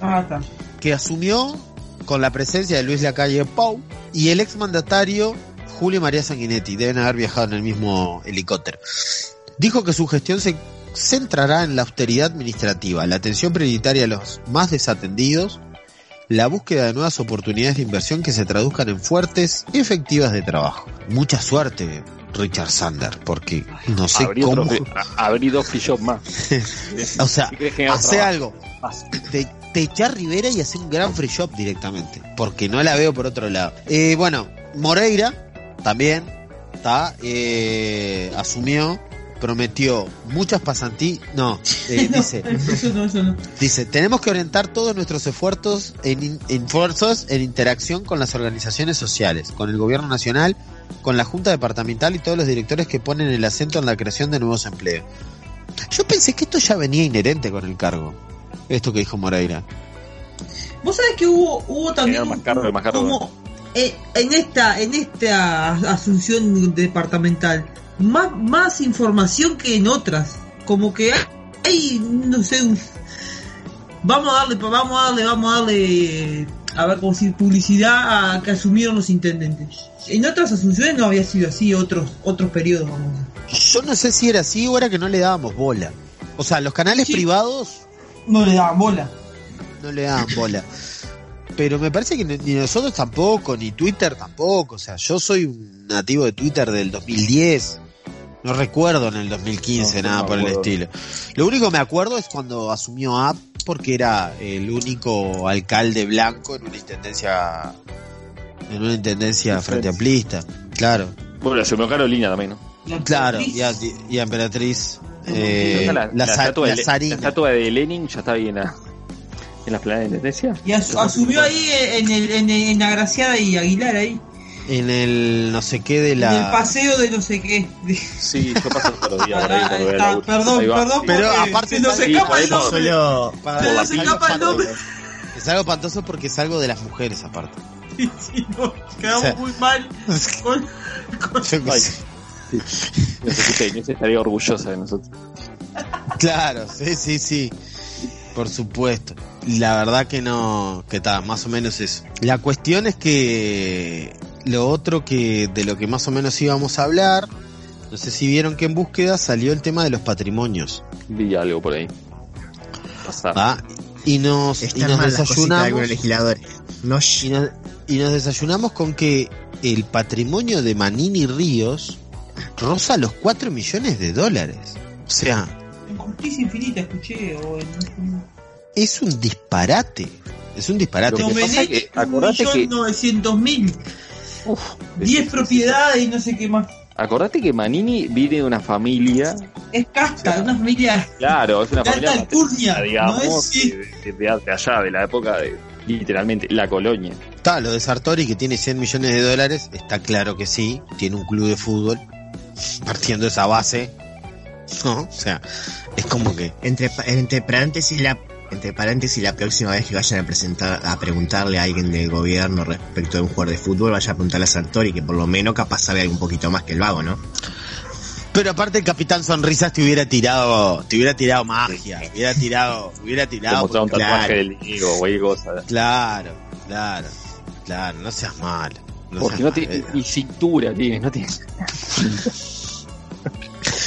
Ah, está. que asumió con la presencia de Luis Lacalle Pou y el exmandatario Julio María Sanguinetti, deben haber viajado en el mismo helicóptero. Dijo que su gestión se centrará en la austeridad administrativa, la atención prioritaria a los más desatendidos, la búsqueda de nuevas oportunidades de inversión que se traduzcan en fuertes y efectivas de trabajo. Mucha suerte, Richard Sander, porque no sé Abrí, cómo... otro, abrí dos free shop más. O sea, hace algo. Te, te echá a Rivera y hace un gran free shop directamente. Porque no la veo por otro lado. Eh, bueno, Moreira también está eh, asumió, prometió muchas pasantías. No, eh, No, dice, eso no, eso no. dice, tenemos que orientar todos nuestros esfuerzos en, in- en esfuerzos en interacción con las organizaciones sociales, con el gobierno nacional, con la Junta Departamental y todos los directores que ponen el acento en la creación de nuevos empleos. Yo pensé que esto ya venía inherente con el cargo. Esto que dijo Moreira. Vos sabés que hubo, hubo también como eh, en esta en esta asunción departamental más más información que en otras como que hay, hay, no sé un- vamos a darle vamos a darle vamos a darle a ver cómo decir publicidad a que asumieron los intendentes en otras asunciones no había sido así otros otros periodos vamos a. Yo no sé si era así o era que no le dábamos bola. O sea, los canales Sí. privados no le daban bola no le daban bola. Pero me parece que ni nosotros tampoco, ni Twitter tampoco. O sea, yo soy un nativo de Twitter del 2010. No recuerdo en el 2015 No, nada no por el estilo. Lo único que me acuerdo es cuando asumió App porque era el único alcalde blanco en una intendencia en una intendencia frente amplista. Claro, Bueno, se me Carolina también, ¿no? La claro, y a, y a Emperatriz. Eh, la, la, estatua la de, Le- zarina. la estatua de Lenin ya está ahí en la, en de Independencia. y asu- asumió ahí en el en, el- en Agraciada y Aguilar ahí en el no sé qué de la en el paseo de no sé qué Sí, yo paso todos los días por ahí Ah, está, laburo. perdón, Ahí perdón, Pero aparte se nos sí, escapa por el nombre. Solo Para Se nos escapa el nombre. Es algo espantoso porque es algo de las mujeres aparte. Sí, sí, no, quedamos O sea, muy mal con, con- Yo sé. Inés estaría orgullosa de nosotros. Claro, sí, sí, sí. Por supuesto. La verdad que no, que está, más o menos eso. La cuestión es que lo otro que de lo que más o menos íbamos a hablar, no sé si vieron que en búsqueda salió el tema de los patrimonios. Vi algo por ahí. Pasar. ¿va? Y nos, y nos de desayunamos. No, Y, no- y nos desayunamos con que el patrimonio de Manini Ríos roza los 4 millones de dólares. O sea, En Justicia Infinita escuché, o en... es un disparate. Es un disparate. Lo que pasa que- acordate que- 1.900.000. Uf, 10 propiedades y no sé qué más. Acordate que Manini viene de una familia, Es casta, de una familia claro, es una de familia alcurnia. patricia, No digamos, es sí. de, de- de allá, de la época de literalmente la colonia. Está lo de Sartori que tiene 100 millones de dólares, está claro que sí, tiene un club de fútbol, partiendo de esa base, ¿no? O sea, es como que... entre, entre paréntesis la entre paréntesis la próxima vez que vayan a presentar a preguntarle a alguien del gobierno respecto de un jugador de fútbol vaya a preguntarle a Sartori que por lo menos capaz sabe un poquito más que el vago no Pero aparte el Capitán Sonrisas te hubiera tirado, te hubiera tirado magia, hubiera tirado, hubiera Te tirado... mostraba un tatuaje claro. del Diego, cualquier cosa. Claro, claro, claro, no seas mal. no Porque seas no mal, tiene ni cintura, tiene, no tiene.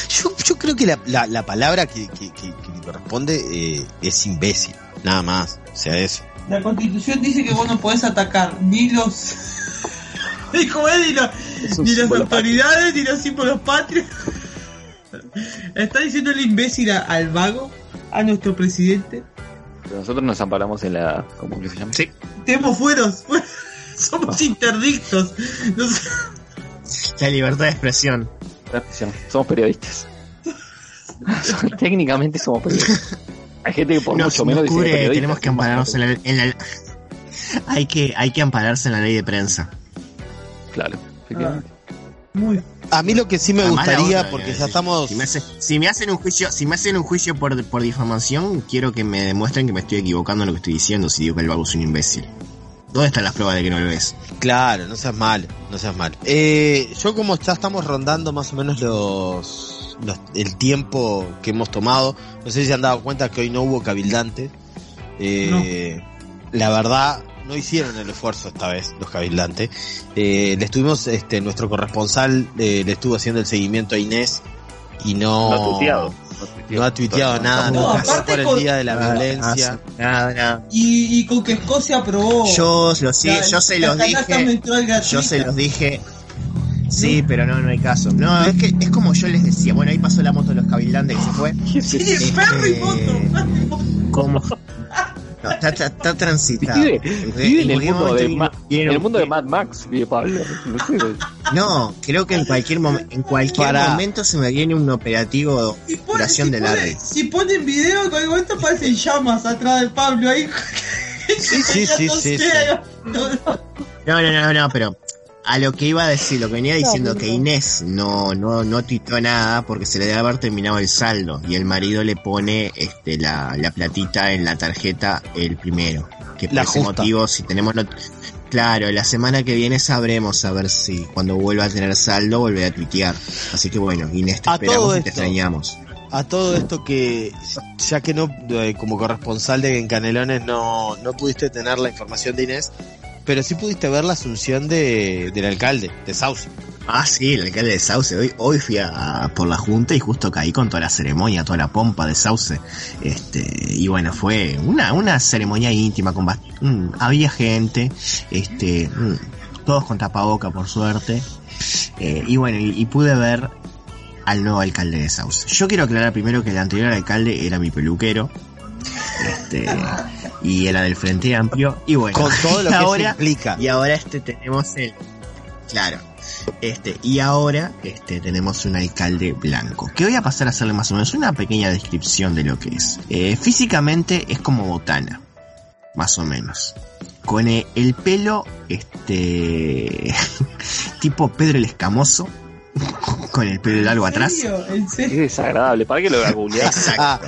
Yo, yo creo que la, la, la palabra que, que, que, que le corresponde eh, es imbécil, nada más. O sea, eso. La constitución dice que vos no podés atacar ni los. es, ni, los- ni las autoridades, ni los símbolos patrios. Está diciendo el imbécil a- al vago, a nuestro presidente. Pero nosotros nos amparamos en la. ¿Cómo que se llama? Sí. Tenemos fueros, somos interdictos. No sé. la libertad de expresión La expresión. Somos periodistas. Técnicamente somos periodistas. Hay gente que por nos, mucho menos nos dice periodista. tenemos que ampararnos en la, en la- hay que hay que ampararse en la ley de prensa Claro, efectivamente. Muy. A mí lo que sí me gustaría, porque ya estamos... si me, hace- si me hacen un juicio si me hacen un juicio por, por difamación quiero que me demuestren que me estoy equivocando en lo que estoy diciendo si digo que el vago es un imbécil ¿Dónde están las pruebas de que no lo es? Claro, no seas mal, no seas mal. Eh, yo como ya estamos rondando más o menos los, los- el tiempo que hemos tomado, no sé si se han dado cuenta que hoy no hubo cabildantes. Eh, La verdad, no hicieron el esfuerzo esta vez los cabildantes. Eh, le estuvimos, este, nuestro corresponsal eh, le estuvo haciendo el seguimiento a Inés y no, No ha tuiteado. no ha tuiteado nada, No, no, pasó aparte por el día de la Nada, violencia. Nada, nada. Y, y con que Escocia aprobó. Yo, lo, sí, la- yo se los dije. Yo se los dije. Sí, pero no, no hay caso. No, es que es como yo les decía. Bueno, ahí pasó la moto de los cabildantes que se fue. Sí, Este, perro y moto. Como. No, está, está, está transitado. Vive, vive en el mundo de, momento Ma- viene en el un- mundo de Mad Max, vive Pablo. No sé. No, creo que en cualquier, en cualquier Para- momento se me viene un operativo pone- operación si de pone- Larry. Si ponen video, en cualquier momento aparecen llamas atrás de Pablo ahí. Sí, sí, sí, sí, sí. No, no, no, no, pero a lo que iba a decir, lo que venía diciendo que Inés no, no, no tuitó nada porque se le debe haber terminado el saldo y el marido le pone este la, la platita en la tarjeta el primero. Que por La ese justa. motivo, si tenemos not- Claro, la semana que viene sabremos a ver si cuando vuelva a tener saldo volverá a tuitear. Así que bueno, Inés, te A esperamos todo y te extrañamos. a todo esto que ya que no eh, como corresponsal de En Canelones no, no pudiste tener la información de Inés pero sí pudiste ver la asunción de, del alcalde de Sauce Ah, sí, el alcalde de Sauce. Hoy, hoy fui a, por la junta y justo caí con toda la ceremonia, toda la pompa de Sauce. Este, y bueno, fue una, una ceremonia íntima con mm, había gente, este, mm, todos con tapaboca por suerte. Eh, y bueno, y, y pude ver al nuevo alcalde de Sauce. Yo quiero aclarar primero que el anterior alcalde era mi peluquero. Este, y era del Frente Amplio. Y bueno, con todo lo y que ahora, implica y ahora este tenemos el. Claro. Este, y ahora este, tenemos un alcalde blanco. Que voy a pasar a hacerle más o menos una pequeña descripción de lo que es. Eh, físicamente es como botana. Más o menos. Con eh, el pelo, este. tipo Pedro el Escamoso. con el pelo largo ¿En atrás. serio? ¿En Es desagradable. ¿Para qué lo voy a?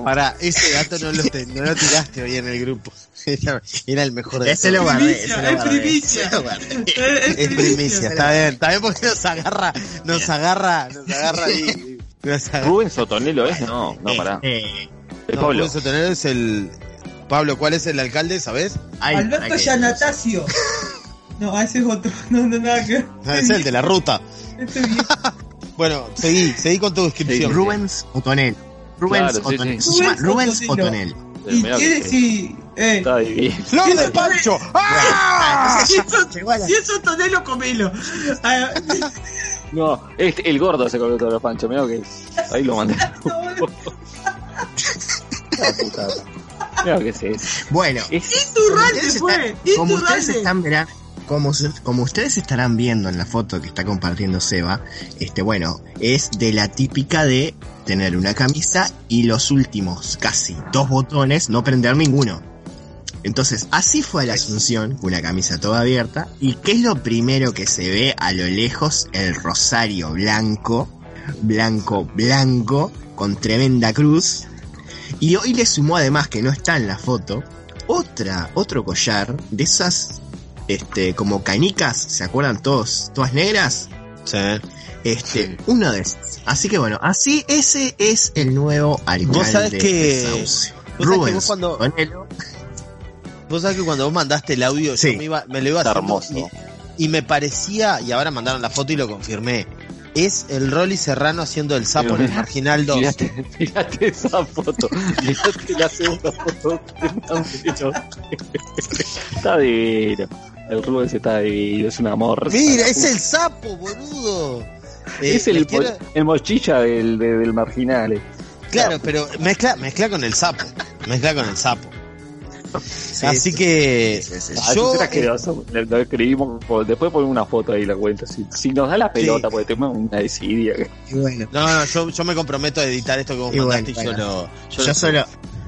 Ah, para ese dato no lo, te- no lo tiraste hoy en el grupo era, era el mejor de Ese todos. lo guardé. Primicia, ese lo es guardé. primicia. Ese lo guardé. Es, es primicia está bien está bien porque nos agarra nos agarra nos agarra ahí nos agarra. Rubén Sotonelo es, no, no, pará. Este, Es No, Pablo. Rubén Sotonero es el Pablo ¿cuál es el alcalde sabes? ay, Alberto Yanatacio. No, ese es otro. No, no, nada que ver. Ah, es el de la ruta. Este. Bueno, seguí, seguí con tu descripción. Rubens Otonel. Rubens Claro, sí, Otonel. sí. Se llama Rubens Rubens Otonel. Otonel. Y que- decir, eh, Está. ¡Flor de Pancho! ¡Ah! si eso, si eso tonelo, comelo. No, este, el gordo se comió todo los panchos, mirá que ahí lo mandé. Mirá que es eso. Bueno, Es, fue. están- como ustedes Iturralde. están verán, como, como ustedes estarán viendo en la foto que está compartiendo Seba, este bueno, es de la típica de tener una camisa y los últimos casi dos botones no prender ninguno. Entonces, así fue la Asunción, con una camisa toda abierta. ¿Y qué es lo primero que se ve a lo lejos? El rosario blanco, blanco, blanco, con tremenda cruz. Y hoy le sumó además, que no está en la foto, otra, otro collar de esas, este, como canicas, ¿se acuerdan todos? Todas negras. Sí. Este, Sí. uno de esos. Así que bueno, así ese es el nuevo alcalde Vos sabés que- vos sabés que Rubens vos cuando-. Vos sabés que cuando vos mandaste el audio, Sí. yo me, iba, me lo iba Está haciendo hermoso. Y, y me parecía, y ahora mandaron la foto y lo confirmé, es el Rolly Serrano haciendo el sapo Pero en el mirá, Marginal 2. Mirate, mirate esa foto. Mirate la segunda foto. Está divino. El Rubens está divino, es un amor. Mira, es el sapo, boludo. Eh, Es el, les quiero- el mochilla del, de- del marginal. eh. Claro, pero mezcla, mezcla con el sapo. Mezcla con el sapo. Sí, Así sí, que sí, sí, sí. Ah, yo, eso era asqueroso. Lo- Lo escribimos, después ponemos una foto ahí la cuenta. Si, si nos da la pelota, porque tenemos una decidida. Y bueno, No, no, yo, yo me comprometo a editar esto que vos Y bueno, mandaste y yo bueno. lo. yo, lo- solo,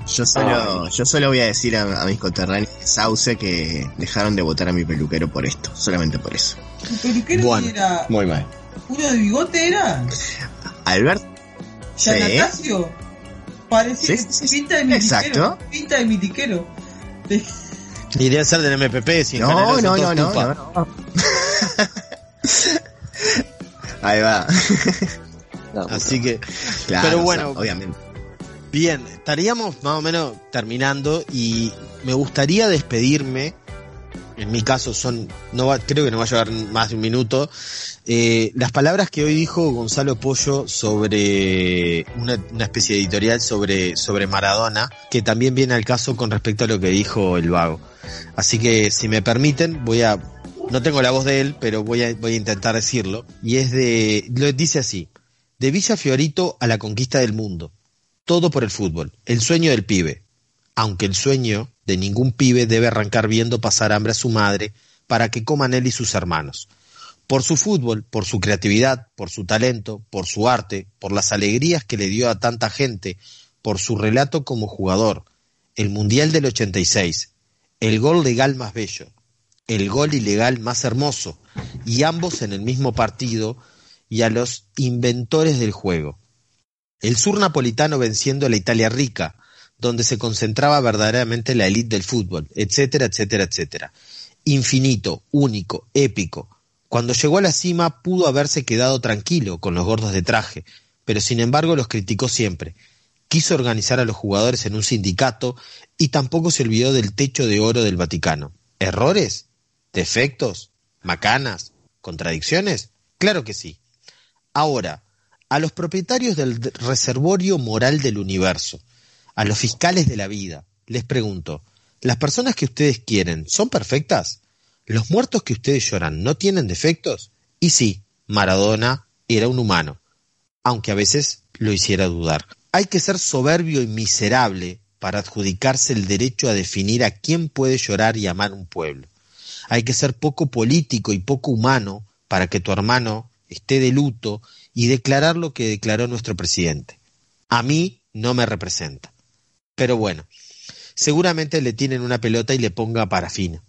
yo solo, Ay. yo solo voy a decir a, a mis conterráneos de Sauce que dejaron de votar a mi peluquero por esto, solamente por eso. ¿Tu peluquero Bueno. era? Muy mal. ¿Uno de bigote era? Albert, Sí. ¿Yanacasio? Parece Sí, que sí, sí. pinta de mitiquero. Exacto. Pinta de mitiquero. Iría a ser del MPP sin no, no, no, no, no, no. Ahí va. No, Así que, Claro, Pero o bueno. sea, obviamente. Bien, estaríamos más o menos terminando y me gustaría despedirme. En mi caso son, no va, creo que no va a llevar más de un minuto. Eh, las palabras que hoy dijo Gonzalo Pollo sobre una, especie de editorial sobre, sobre Maradona, que también viene al caso con respecto a lo que dijo el vago. Así que si me permiten, voy a, no tengo la voz de él, pero voy a, voy a intentar decirlo. Y es de, lo dice así, de Villa Fiorito a la conquista del mundo. Todo por el fútbol, el sueño del pibe. Aunque el sueño de ningún pibe debe arrancar viendo pasar hambre a su madre para que coman él y sus hermanos. Por su fútbol, por su creatividad, por su talento, por su arte, por las alegrías que le dio a tanta gente, por su relato como jugador, el Mundial del 86, el gol legal más bello, el gol ilegal más hermoso, y ambos en el mismo partido, y a los inventores del juego. El sur napolitano venciendo a la Italia rica, donde se concentraba verdaderamente la élite del fútbol, etcétera, etcétera, etcétera. Infinito, único, épico. Cuando llegó a la cima pudo haberse quedado tranquilo con los gordos de traje, pero sin embargo los criticó siempre. Quiso organizar a los jugadores en un sindicato y tampoco se olvidó del techo de oro del Vaticano. ¿Errores? ¿Defectos? ¿Macanas? ¿Contradicciones? Claro que sí. Ahora, a los propietarios del reservorio moral del universo, a los fiscales de la vida, les pregunto, ¿las personas que ustedes quieren son perfectas? ¿Los muertos que ustedes lloran no tienen defectos? Y sí, Maradona era un humano, aunque a veces lo hiciera dudar. Hay que ser soberbio y miserable para adjudicarse el derecho a definir a quién puede llorar y amar un pueblo. Hay que ser poco político y poco humano para que tu hermano esté de luto y declarar lo que declaró nuestro presidente. A mí no me representa. Pero bueno, seguramente le tienen una pelota y le ponga parafina.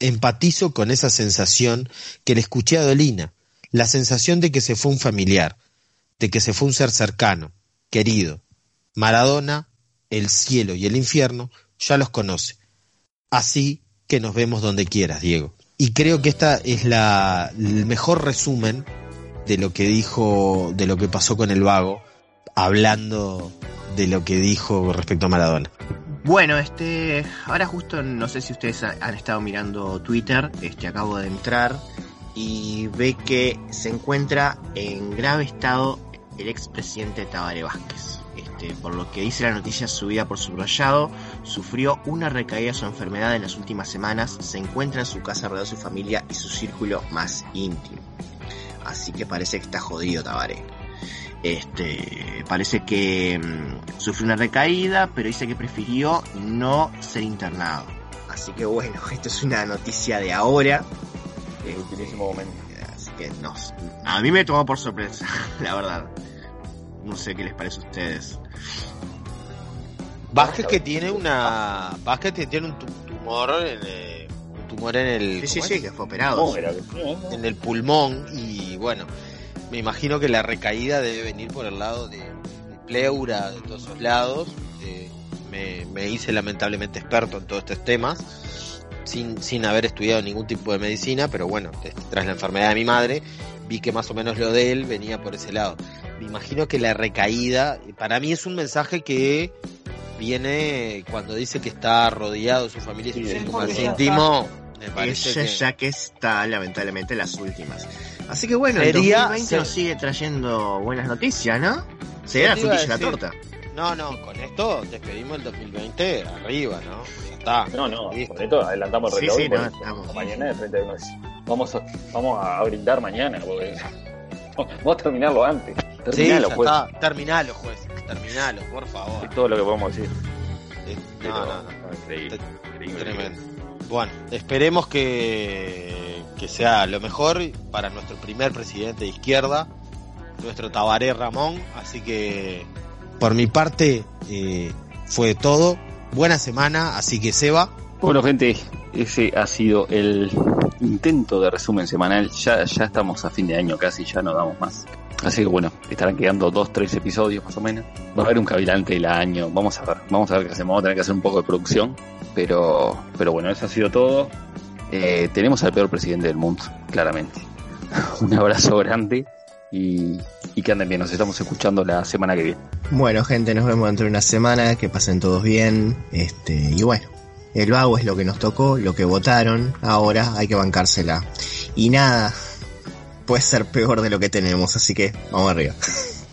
Empatizo con esa sensación que le escuché a Dolina, la sensación de que se fue un familiar, de que se fue un ser cercano, querido. Maradona, el cielo y el infierno ya los conoce. Así que nos vemos donde quieras, Diego. Y creo que esta es la, el mejor resumen de lo que dijo, de lo que pasó con el vago, hablando de lo que dijo respecto a Maradona. Bueno, este, ahora justo no sé si ustedes ha- han estado mirando Twitter, este, acabo de entrar y ve que se encuentra en grave estado el expresidente Tabaré Vázquez. Este, por lo que dice la noticia subida por subrayado, sufrió una recaída de su enfermedad en las últimas semanas, se encuentra en su casa rodeado de su familia y su círculo más íntimo. Así que parece que está jodido Tabaré. Este, parece que mm, sufrió una recaída, pero dice que prefirió no ser internado. Así que bueno, esto es una noticia de ahora. El ultimísimo momento. Así que no, a mí me tomó por sorpresa, la verdad. No sé qué les parece a ustedes. Vázquez que tiene una. Vázquez que tiene un tu- tumor en el, tumor en el. Sí, sí, ¿cómo sí, que fue operado. Era ¿no? En el pulmón y bueno, me imagino que la recaída debe venir por el lado de, de pleura, de todos esos lados. Eh, me, me hice lamentablemente experto en todos estos temas, sin, sin haber estudiado ningún tipo de medicina, pero bueno, tras la enfermedad de mi madre, vi que más o menos lo de él venía por ese lado. Me imagino que la recaída, para mí es un mensaje que viene cuando dice que está rodeado de su familia y su Sí, círculo más íntimo. Me parece Ella que... ya que está lamentablemente en las últimas. Así que bueno, Sería- el 2020 se- nos sigue trayendo buenas noticias, ¿no? Sería la frutilla de la torta. No, no, con esto despedimos el 2020 arriba, ¿no? Ya está. No, no, Listo. con esto adelantamos el Sí, reloj. sí, por no, estamos- Mañana es 31 de diciembre. Vamos a, vamos a brindar mañana, porque vamos a terminarlo antes. Sí, Terminalo, ya pues. está. Terminalo, juez. Terminalo, por favor. Es todo lo que podemos decir. Pero, No, no, no. Increíble. Tremendo. Bueno, esperemos que, que sea lo mejor para nuestro primer presidente de izquierda, nuestro Tabaré Ramón. Así que, por mi parte, eh, fue todo. Buena semana, así que Seba. Bueno, gente, ese ha sido el intento de resumen semanal. Ya, ya estamos a fin de año casi, ya no damos más. Así que bueno, estarán quedando dos, tres episodios más o menos. Va a haber un cavilante del año. Vamos a ver, vamos a ver qué hacemos. Vamos a tener que hacer un poco de producción. Pero, pero bueno, eso ha sido todo. Eh, tenemos al peor presidente del mundo, claramente. un abrazo grande y, y que anden bien. Nos estamos escuchando la semana que viene. Bueno, gente, nos vemos dentro de una semana, que pasen todos bien. Este, y bueno, el vago es lo que nos tocó, lo que votaron, ahora hay que bancársela. Y nada, puede ser peor de lo que tenemos, así que vamos arriba.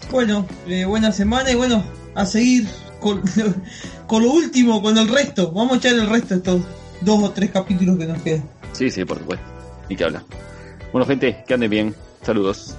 Bueno, eh, buena semana y bueno, a seguir con, con lo último, con el resto. Vamos a echar el resto de estos dos o tres capítulos que nos quedan. Sí, sí, por supuesto. Ni que hablar. Bueno, gente, que anden bien. Saludos.